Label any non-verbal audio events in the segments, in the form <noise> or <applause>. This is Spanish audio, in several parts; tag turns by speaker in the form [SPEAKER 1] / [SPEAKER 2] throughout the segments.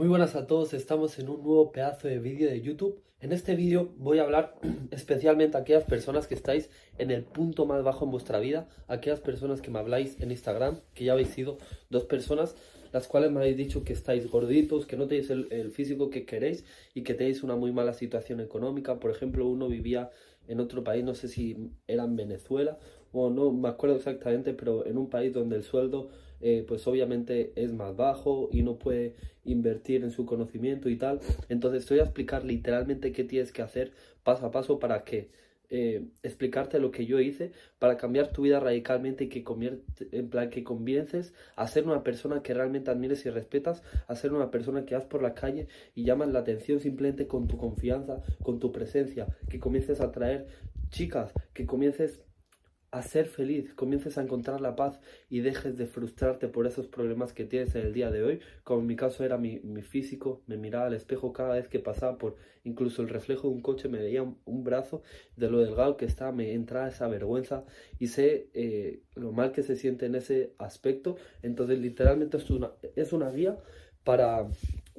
[SPEAKER 1] Muy buenas a todos, estamos en un nuevo pedazo de vídeo de YouTube. En este vídeo voy a hablar <clears throat> especialmente a aquellas personas que estáis en el punto más bajo en vuestra vida, aquellas personas que me habláis en Instagram, que ya habéis sido dos personas, las cuales me habéis dicho que estáis gorditos, que no tenéis el, el físico que queréis y que tenéis una muy mala situación económica. Por ejemplo, uno vivía en otro país, no sé si era en Venezuela o no me acuerdo exactamente, pero en un país donde el sueldo eh, pues obviamente es más bajo y no puede invertir en su conocimiento y tal. Entonces te voy a explicar literalmente qué tienes que hacer paso a paso para que eh, explicarte lo que yo hice para cambiar tu vida radicalmente y que en plan que conviertes a ser una persona que realmente admires y respetas, a ser una persona que vas por la calle y llamas la atención simplemente con tu confianza, con tu presencia, que comiences a atraer chicas, que comiences a ser feliz, comiences a encontrar la paz y dejes de frustrarte por esos problemas que tienes en el día de hoy, como en mi caso era mi, físico, me miraba al espejo cada vez que pasaba por incluso el reflejo de un coche, me veía un, brazo de lo delgado que estaba, me entraba esa vergüenza y sé eh, lo mal que se siente en ese aspecto, entonces literalmente es una, es una guía para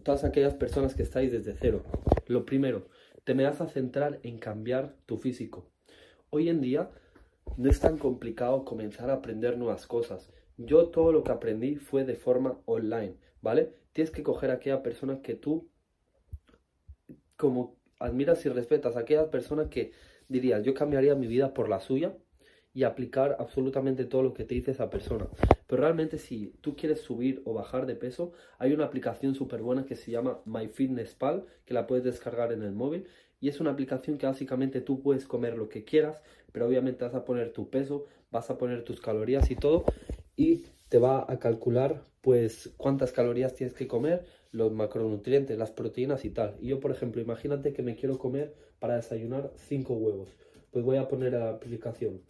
[SPEAKER 1] todas aquellas personas que estáis desde cero. Lo primero, te me vas a centrar en cambiar tu físico. Hoy en día no es tan complicado comenzar a aprender nuevas cosas. Yo todo lo que aprendí fue de forma online, ¿vale? Tienes que coger a aquella persona que tú como admiras y respetas, a aquella persona que dirías, yo cambiaría mi vida por la suya y aplicar absolutamente todo lo que te dice esa persona. Pero realmente si tú quieres subir o bajar de peso, hay una aplicación súper buena que se llama MyFitnessPal, que la puedes descargar en el móvil y es una aplicación que básicamente tú puedes comer lo que quieras, pero obviamente vas a poner tu peso, vas a poner tus calorías y todo y te va a calcular pues cuántas calorías tienes que comer, los macronutrientes, las proteínas y tal. Y yo, por ejemplo, imagínate que me quiero comer para desayunar 5 huevos. Pues voy a poner a la aplicación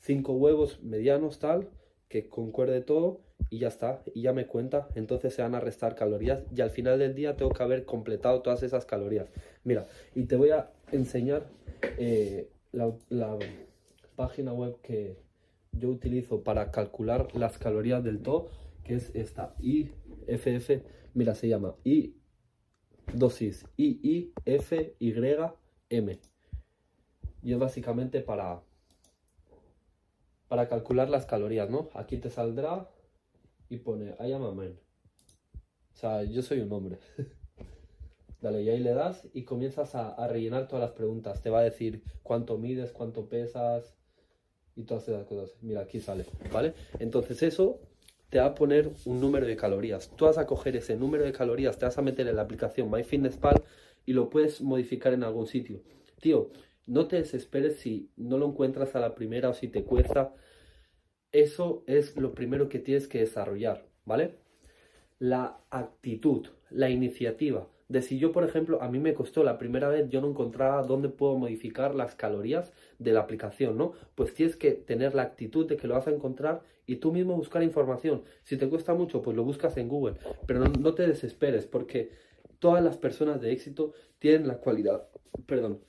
[SPEAKER 1] 5 huevos medianos tal, que concuerde todo y ya está, y ya me cuenta, entonces se van a restar calorías y al final del día tengo que haber completado todas esas calorías. Mira, y te voy a enseñar eh, la, página web que yo utilizo para calcular las calorías del todo, que es esta IFF, mira, se llama I dosis M Y es básicamente para para calcular las calorías, ¿no? Aquí te saldrá y pone I am a man. O sea, yo soy un hombre. <laughs> Dale, y ahí le das y comienzas a, rellenar todas las preguntas. Te va a decir cuánto mides, cuánto pesas y todas esas cosas. Mira, aquí sale, ¿vale? Entonces eso te va a poner un número de calorías. Tú vas a coger ese número de calorías, te vas a meter en la aplicación MyFitnessPal y lo puedes modificar en algún sitio. Tío, no te desesperes si no lo encuentras a la primera o si te cuesta. Eso es lo primero que tienes que desarrollar, ¿vale? La actitud, la iniciativa. De si yo, por ejemplo, a mí me costó la primera vez, yo no encontraba dónde puedo modificar las calorías de la aplicación, ¿no? Pues tienes que tener la actitud de que lo vas a encontrar y tú mismo buscar información. Si te cuesta mucho, pues lo buscas en Google. Pero no, no te desesperes porque todas las personas de éxito tienen la cualidad, perdón,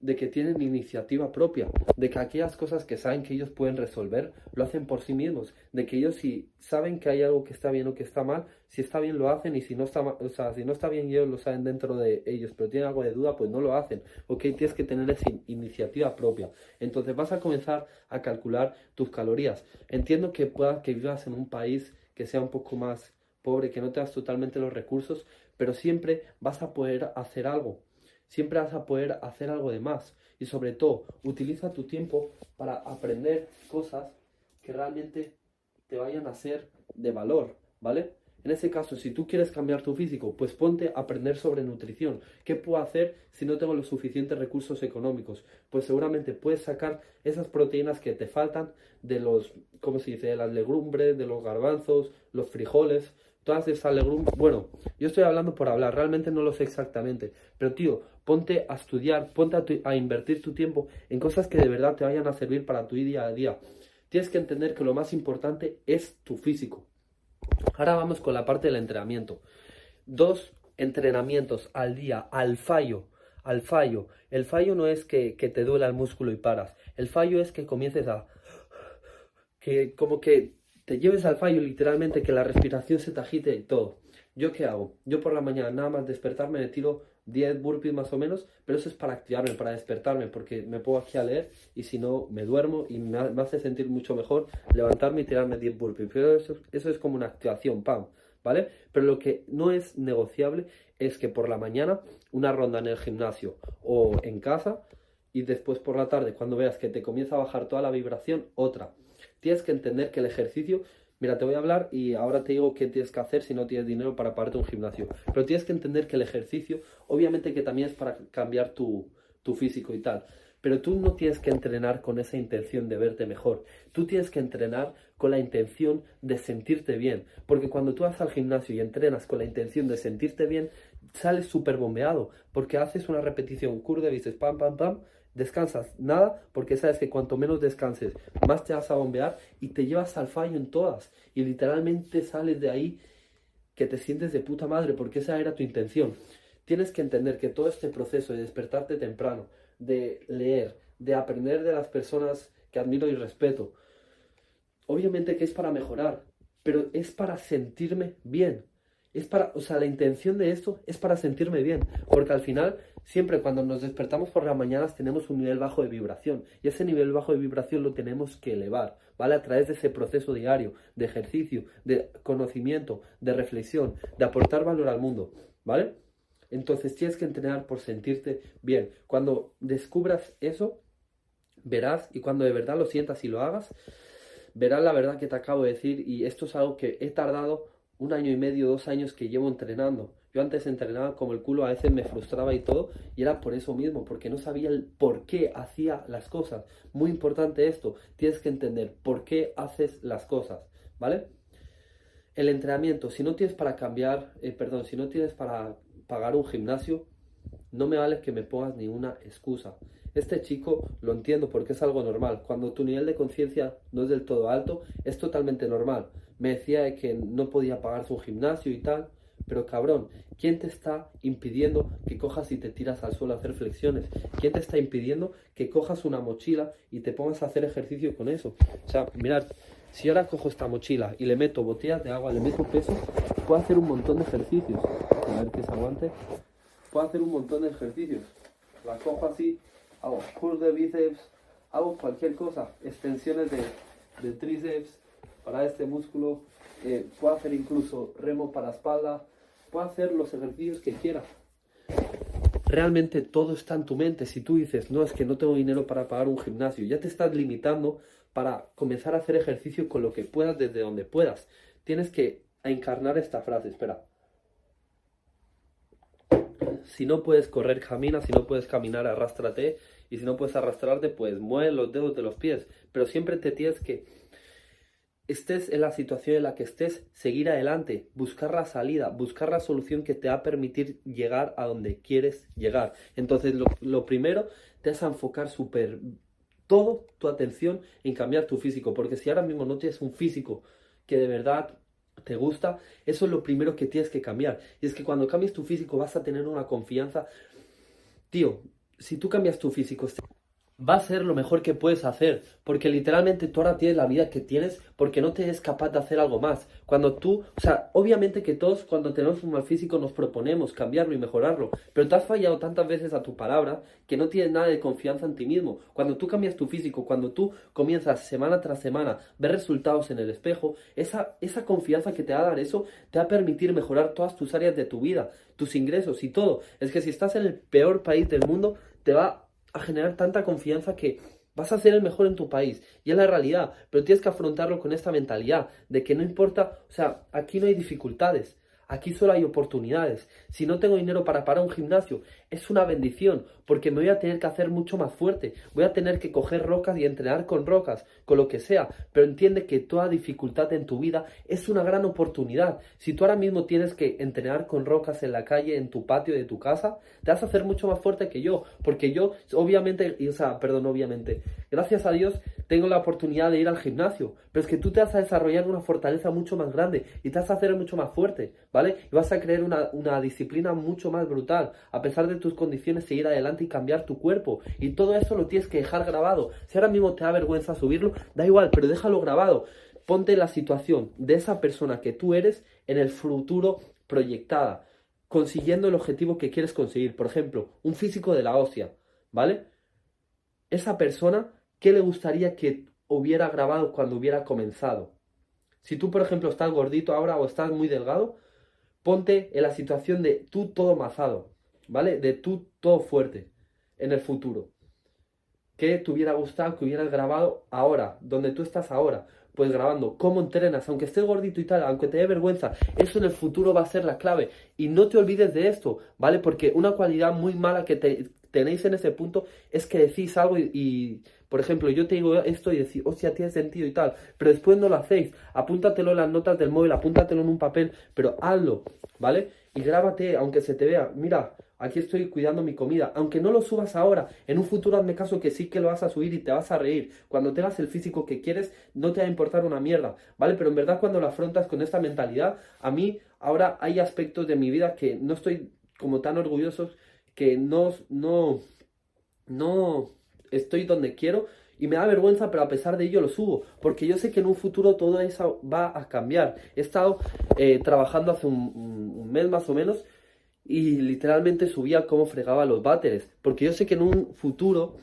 [SPEAKER 1] de que tienen iniciativa propia, de que aquellas cosas que saben que ellos pueden resolver, lo hacen por sí mismos, de que ellos si saben que hay algo que está bien o que está mal, si está bien lo hacen y si no está o sea, si no está bien ellos lo saben dentro de ellos, pero tienen algo de duda, pues no lo hacen. Ok, tienes que tener esa iniciativa propia. Entonces vas a comenzar a calcular tus calorías. Entiendo que puedas que vivas en un país que sea un poco más pobre, que no tengas totalmente los recursos, pero siempre vas a poder hacer algo siempre vas a poder hacer algo de más. Y sobre todo, utiliza tu tiempo para aprender cosas que realmente te vayan a ser de valor, ¿vale? En ese caso, si tú quieres cambiar tu físico, pues ponte a aprender sobre nutrición. ¿Qué puedo hacer si no tengo los suficientes recursos económicos? Pues seguramente puedes sacar esas proteínas que te faltan de los, ¿cómo se dice?, de las legumbres, de los garbanzos, los frijoles, todas esas legumbres. Bueno, yo estoy hablando por hablar, realmente no lo sé exactamente. Pero tío, ponte a estudiar, ponte a, a invertir tu tiempo en cosas que de verdad te vayan a servir para tu día a día. Tienes que entender que lo más importante es tu físico. Ahora vamos con la parte del entrenamiento. Dos entrenamientos al día, al fallo. Al fallo. El fallo no es que, que te duela el músculo y paras. El fallo es que comiences a... que como que lleves al fallo literalmente, que la respiración se te agite y todo. ¿Yo qué hago? Yo por la mañana nada más despertarme me tiro 10 burpees más o menos, pero eso es para activarme, para despertarme, porque me pongo aquí a leer y si no me duermo y me, hace sentir mucho mejor levantarme y tirarme 10 burpees. Pero eso, eso es como una activación, pam, ¿vale? Pero lo que no es negociable es que por la mañana una ronda en el gimnasio o en casa y después por la tarde, cuando veas que te comienza a bajar toda la vibración, otra. Tienes que entender que el ejercicio Mira, te voy a hablar y ahora te digo qué tienes que hacer si no tienes dinero para pagarte un gimnasio. Pero tienes que entender que el ejercicio, obviamente que también es para cambiar tu, tu físico y tal. Pero tú no tienes que entrenar con esa intención de verte mejor. Tú tienes que entrenar con la intención de sentirte bien. Porque cuando tú vas al gimnasio y entrenas con la intención de sentirte bien, sales súper bombeado. Porque haces una repetición curva y dices pam, pam, pam descansas nada porque sabes que cuanto menos descanses, más te vas a bombear y te llevas al fallo en todas. Y literalmente sales de ahí que te sientes de puta madre porque esa era tu intención. Tienes que entender que todo este proceso de despertarte temprano, de leer, de aprender de las personas que admiro y respeto, obviamente que es para mejorar, pero es para sentirme bien. Es para, o sea, la intención de esto es para sentirme bien, porque al final, siempre cuando nos despertamos por las mañanas tenemos un nivel bajo de vibración, y ese nivel bajo de vibración lo tenemos que elevar, ¿vale? A través de ese proceso diario de ejercicio, de conocimiento, de reflexión, de aportar valor al mundo, ¿vale? Entonces tienes que entrenar por sentirte bien. Cuando descubras eso, verás, y cuando de verdad lo sientas y lo hagas, verás la verdad que te acabo de decir, y esto es algo que he tardado un año y medio, dos años que llevo entrenando. Yo antes entrenaba como el culo, a veces me frustraba y todo, y era por eso mismo, porque no sabía el por qué hacía las cosas. Muy importante esto, tienes que entender por qué haces las cosas, ¿vale? El entrenamiento, si no tienes para cambiar, eh, perdón, si no tienes para pagar un gimnasio, no me vale que me pongas ni una excusa. Este chico lo entiendo porque es algo normal. Cuando tu nivel de conciencia no es del todo alto, es totalmente normal me decía que no podía pagarse un gimnasio y tal. Pero cabrón, ¿quién te está impidiendo que cojas y te tiras al suelo a hacer flexiones? ¿Quién te está impidiendo que cojas una mochila y te pongas a hacer ejercicio con eso? O sea, mirad, si ahora cojo esta mochila y le meto botellas de agua del mismo peso, puedo hacer un montón de ejercicios. A ver que se aguante. Puedo hacer un montón de ejercicios. La cojo así, hago curl de bíceps, hago cualquier cosa, extensiones de, de tríceps, para este músculo, eh, puedo hacer incluso remo para espalda, puedo hacer los ejercicios que quiera. Realmente todo está en tu mente. Si tú dices, no, es que no tengo dinero para pagar un gimnasio, ya te estás limitando para comenzar a hacer ejercicio con lo que puedas desde donde puedas. Tienes que encarnar esta frase, espera. Si no puedes correr, camina, si no puedes caminar, arrástrate, y si no puedes arrastrarte, pues mueve los dedos de los pies. Pero siempre te tienes que estés en la situación en la que estés, seguir adelante, buscar la salida, buscar la solución que te va a permitir llegar a donde quieres llegar. Entonces, lo, primero, te vas a enfocar súper todo tu atención en cambiar tu físico, porque si ahora mismo no tienes un físico que de verdad te gusta, eso es lo primero que tienes que cambiar. Y es que cuando cambies tu físico vas a tener una confianza. Tío, si tú cambias tu físico, va a ser lo mejor que puedes hacer, porque literalmente tú ahora tienes la vida que tienes porque no te es capaz de hacer algo más. Cuando tú, o sea, obviamente que todos cuando tenemos un mal físico nos proponemos cambiarlo y mejorarlo, pero tú has fallado tantas veces a tu palabra que no tienes nada de confianza en ti mismo. Cuando tú cambias tu físico, cuando tú comienzas semana tras semana ver resultados en el espejo, esa, esa confianza que te va a dar eso te va a permitir mejorar todas tus áreas de tu vida, tus ingresos y todo. Es que si estás en el peor país del mundo, te va a generar tanta confianza que vas a ser el mejor en tu país. Y es la realidad, pero tienes que afrontarlo con esta mentalidad de que no importa, o sea, aquí no hay dificultades. Aquí solo hay oportunidades. Si no tengo dinero para parar un gimnasio, es una bendición, porque me voy a tener que hacer mucho más fuerte. Voy a tener que coger rocas y entrenar con rocas, con lo que sea. Pero entiende que toda dificultad en tu vida es una gran oportunidad. Si tú ahora mismo tienes que entrenar con rocas en la calle, en tu patio de tu casa, te vas a hacer mucho más fuerte que yo. Porque yo, obviamente, o sea, perdón, obviamente, gracias a Dios tengo la oportunidad de ir al gimnasio. Pero es que tú te vas a desarrollar una fortaleza mucho más grande y te vas a hacer mucho más fuerte, ¿vale? Y vas a crear una, una disciplina mucho más brutal. A pesar de tus condiciones, seguir adelante y cambiar tu cuerpo. Y todo eso lo tienes que dejar grabado. Si ahora mismo te da vergüenza subirlo, da igual, pero déjalo grabado. Ponte la situación de esa persona que tú eres en el futuro proyectada, consiguiendo el objetivo que quieres conseguir. Por ejemplo, un físico de la hostia, ¿vale? Esa persona, ¿qué le gustaría que hubiera grabado cuando hubiera comenzado? Si tú, por ejemplo, estás gordito ahora o estás muy delgado, ponte en la situación de tú todo mazado, ¿vale? De tú todo fuerte en el futuro. ¿Qué te hubiera gustado que hubieras grabado ahora, donde tú estás ahora? Pues grabando cómo entrenas, aunque estés gordito y tal, aunque te dé vergüenza, eso en el futuro va a ser la clave. Y no te olvides de esto, ¿vale? Porque una cualidad muy mala que tenéis en ese punto es que decís algo y, por ejemplo, yo te digo esto y decís, hostia, tiene sentido y tal, pero después no lo hacéis. Apúntatelo en las notas del móvil, apúntatelo en un papel, pero hazlo, ¿vale? Y grábate, aunque se te vea, mira, aquí estoy cuidando mi comida. Aunque no lo subas ahora, en un futuro hazme caso que sí que lo vas a subir y te vas a reír. Cuando tengas el físico que quieres, no te va a importar una mierda, ¿vale? Pero en verdad cuando lo afrontas con esta mentalidad, a mí ahora hay aspectos de mi vida que no estoy como tan orgullosos, que no, no, no estoy donde quiero. Y me da vergüenza, pero a pesar de ello lo subo. Porque yo sé que en un futuro todo eso va a cambiar. He estado eh, trabajando hace un mes más o menos y literalmente subía cómo fregaba los váteres, porque yo sé que en un futuro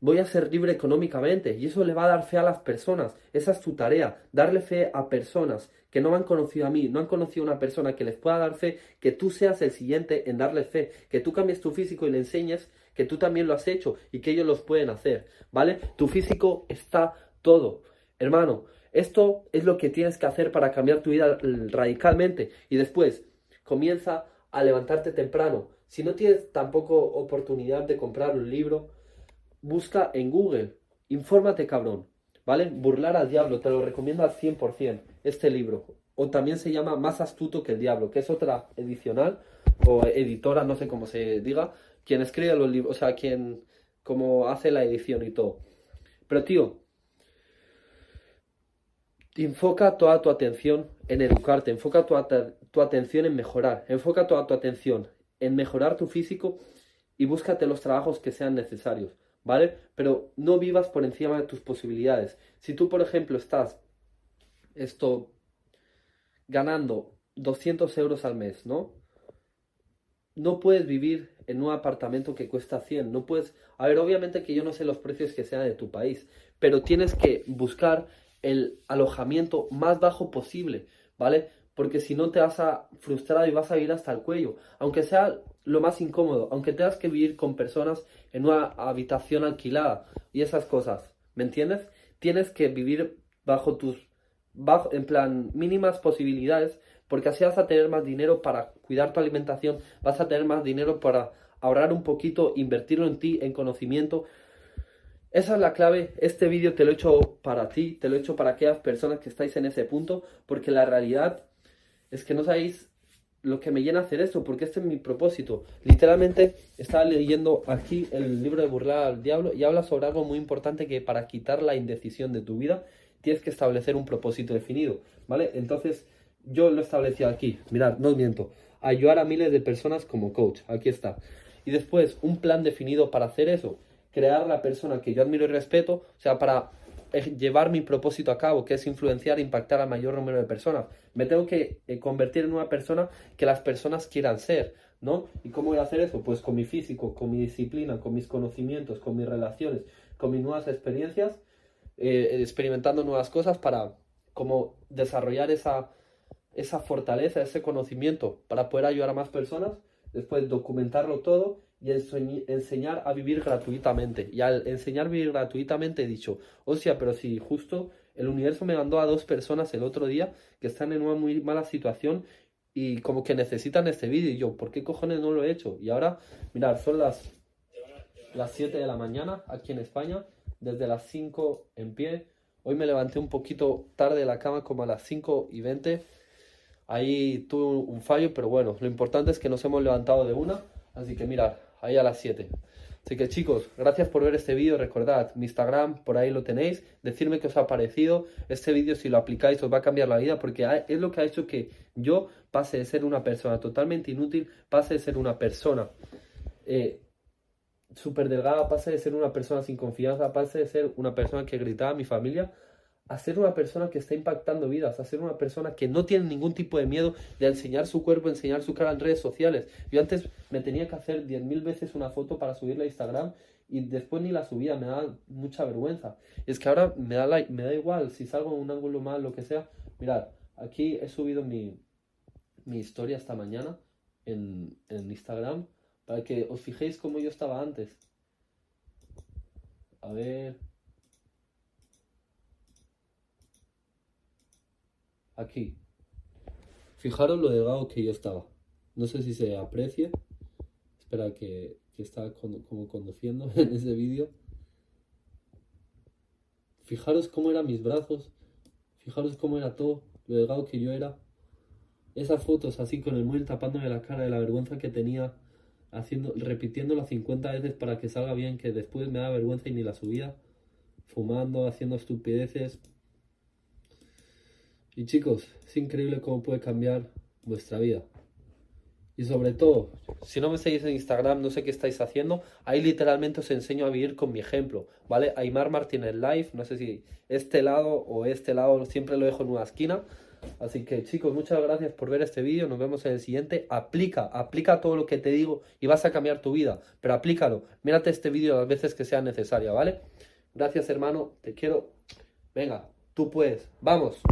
[SPEAKER 1] voy a ser libre económicamente y eso le va a dar fe a las personas. Esa es tu tarea, darle fe a personas que no me han conocido a mí, no han conocido a una persona que les pueda dar fe, que tú seas el siguiente en darle fe, que tú cambies tu físico y le enseñes que tú también lo has hecho y que ellos los pueden hacer, ¿vale? Tu físico está todo. Hermano, esto es lo que tienes que hacer para cambiar tu vida radicalmente y después comienza a levantarte temprano. Si no tienes tampoco oportunidad de comprar un libro, busca en Google, infórmate cabrón, ¿vale? Burlar al diablo, te lo recomiendo al 100% este libro. O también se llama Más astuto que el diablo, que es otra edicional o editora, no sé cómo se diga, quien escribe los libros, o sea, quien como hace la edición y todo. Pero tío, enfoca toda tu atención en educarte, enfoca tu, tu atención en mejorar, enfoca toda tu atención en mejorar tu físico y búscate los trabajos que sean necesarios, ¿vale? Pero no vivas por encima de tus posibilidades. Si tú, por ejemplo, estás esto ganando 200 euros al mes, ¿no? No puedes vivir en un apartamento que cuesta 100, no puedes... A ver, obviamente que yo no sé los precios que sean de tu país, pero tienes que buscar el alojamiento más bajo posible, ¿vale? Porque si no te vas a frustrar y vas a ir hasta el cuello, aunque sea lo más incómodo, aunque tengas que vivir con personas en una habitación alquilada y esas cosas, ¿me entiendes? Tienes que vivir bajo tus, bajo, en plan, mínimas posibilidades, porque así vas a tener más dinero para cuidar tu alimentación, vas a tener más dinero para ahorrar un poquito, invertirlo en ti, en conocimiento, esa es la clave. Este vídeo te lo he hecho para ti, te lo he hecho para aquellas personas que estáis en ese punto, porque la realidad es que no sabéis lo que me llena hacer esto, porque este es mi propósito. Literalmente estaba leyendo aquí el libro de Burlar al Diablo y habla sobre algo muy importante que para quitar la indecisión de tu vida tienes que establecer un propósito definido, ¿vale? Entonces yo lo establecí aquí, mirad, no miento, ayudar a miles de personas como coach, aquí está. Y después un plan definido para hacer eso crear la persona que yo admiro y respeto, o sea, para eh, llevar mi propósito a cabo, que es influenciar e impactar al mayor número de personas. Me tengo que eh, convertir en una persona que las personas quieran ser, ¿no? ¿Y cómo voy a hacer eso? Pues con mi físico, con mi disciplina, con mis conocimientos, con mis relaciones, con mis nuevas experiencias, eh, experimentando nuevas cosas para como desarrollar esa, esa fortaleza, ese conocimiento para poder ayudar a más personas, después documentarlo todo y enseñar a vivir gratuitamente. Y al enseñar a vivir gratuitamente he dicho, sea pero si justo el universo me mandó a dos personas el otro día que están en una muy mala situación y como que necesitan este vídeo. Y yo, ¿por qué cojones no lo he hecho? Y ahora, mirad, son las, las 7 de la mañana aquí en España, desde las 5 en pie. Hoy me levanté un poquito tarde de la cama, como a las 5 y 20. Ahí tuve un fallo, pero bueno, lo importante es que nos hemos levantado de una. Así que mirad, ahí a las 7. Así que chicos, gracias por ver este vídeo. Recordad, mi Instagram, por ahí lo tenéis. Decirme qué os ha parecido. Este vídeo, si lo aplicáis, os va a cambiar la vida porque es lo que ha hecho que yo pase de ser una persona totalmente inútil, pase de ser una persona eh, súper delgada, pase de ser una persona sin confianza, pase de ser una persona que gritaba a mi familia, a ser una persona que está impactando vidas, a ser una persona que no tiene ningún tipo de miedo de enseñar su cuerpo, enseñar su cara en redes sociales. Yo antes me tenía que hacer 10.000 veces una foto para subirla a Instagram y después ni la subía, me da mucha vergüenza. Es que ahora me da, me da igual si salgo en un ángulo mal, lo que sea. Mirad, aquí he subido mi, mi historia esta mañana en, en Instagram para que os fijéis cómo yo estaba antes. A ver. Aquí. Fijaros lo delgado que yo estaba. No sé si se aprecia. Espera que, que está como conduciendo <laughs> en ese vídeo. Fijaros cómo eran mis brazos. Fijaros cómo era todo. Lo delgado que yo era. Esas fotos así con el móvil tapándome la cara de la vergüenza que tenía. Haciendo, repitiéndola 50 veces para que salga bien. Que después me da vergüenza y ni la subía. Fumando, haciendo estupideces. Y chicos, es increíble cómo puede cambiar vuestra vida. Y sobre todo, si no me seguís en Instagram, no sé qué estáis haciendo, ahí literalmente os enseño a vivir con mi ejemplo, ¿vale? Aymar Martínez Live, no sé si este lado o este lado, siempre lo dejo en una esquina. Así que chicos, muchas gracias por ver este vídeo, nos vemos en el siguiente. Aplica, aplica todo lo que te digo y vas a cambiar tu vida, pero aplícalo. Mírate este vídeo las veces que sea necesaria, ¿vale? Gracias hermano, te quiero. Venga, tú puedes, vamos.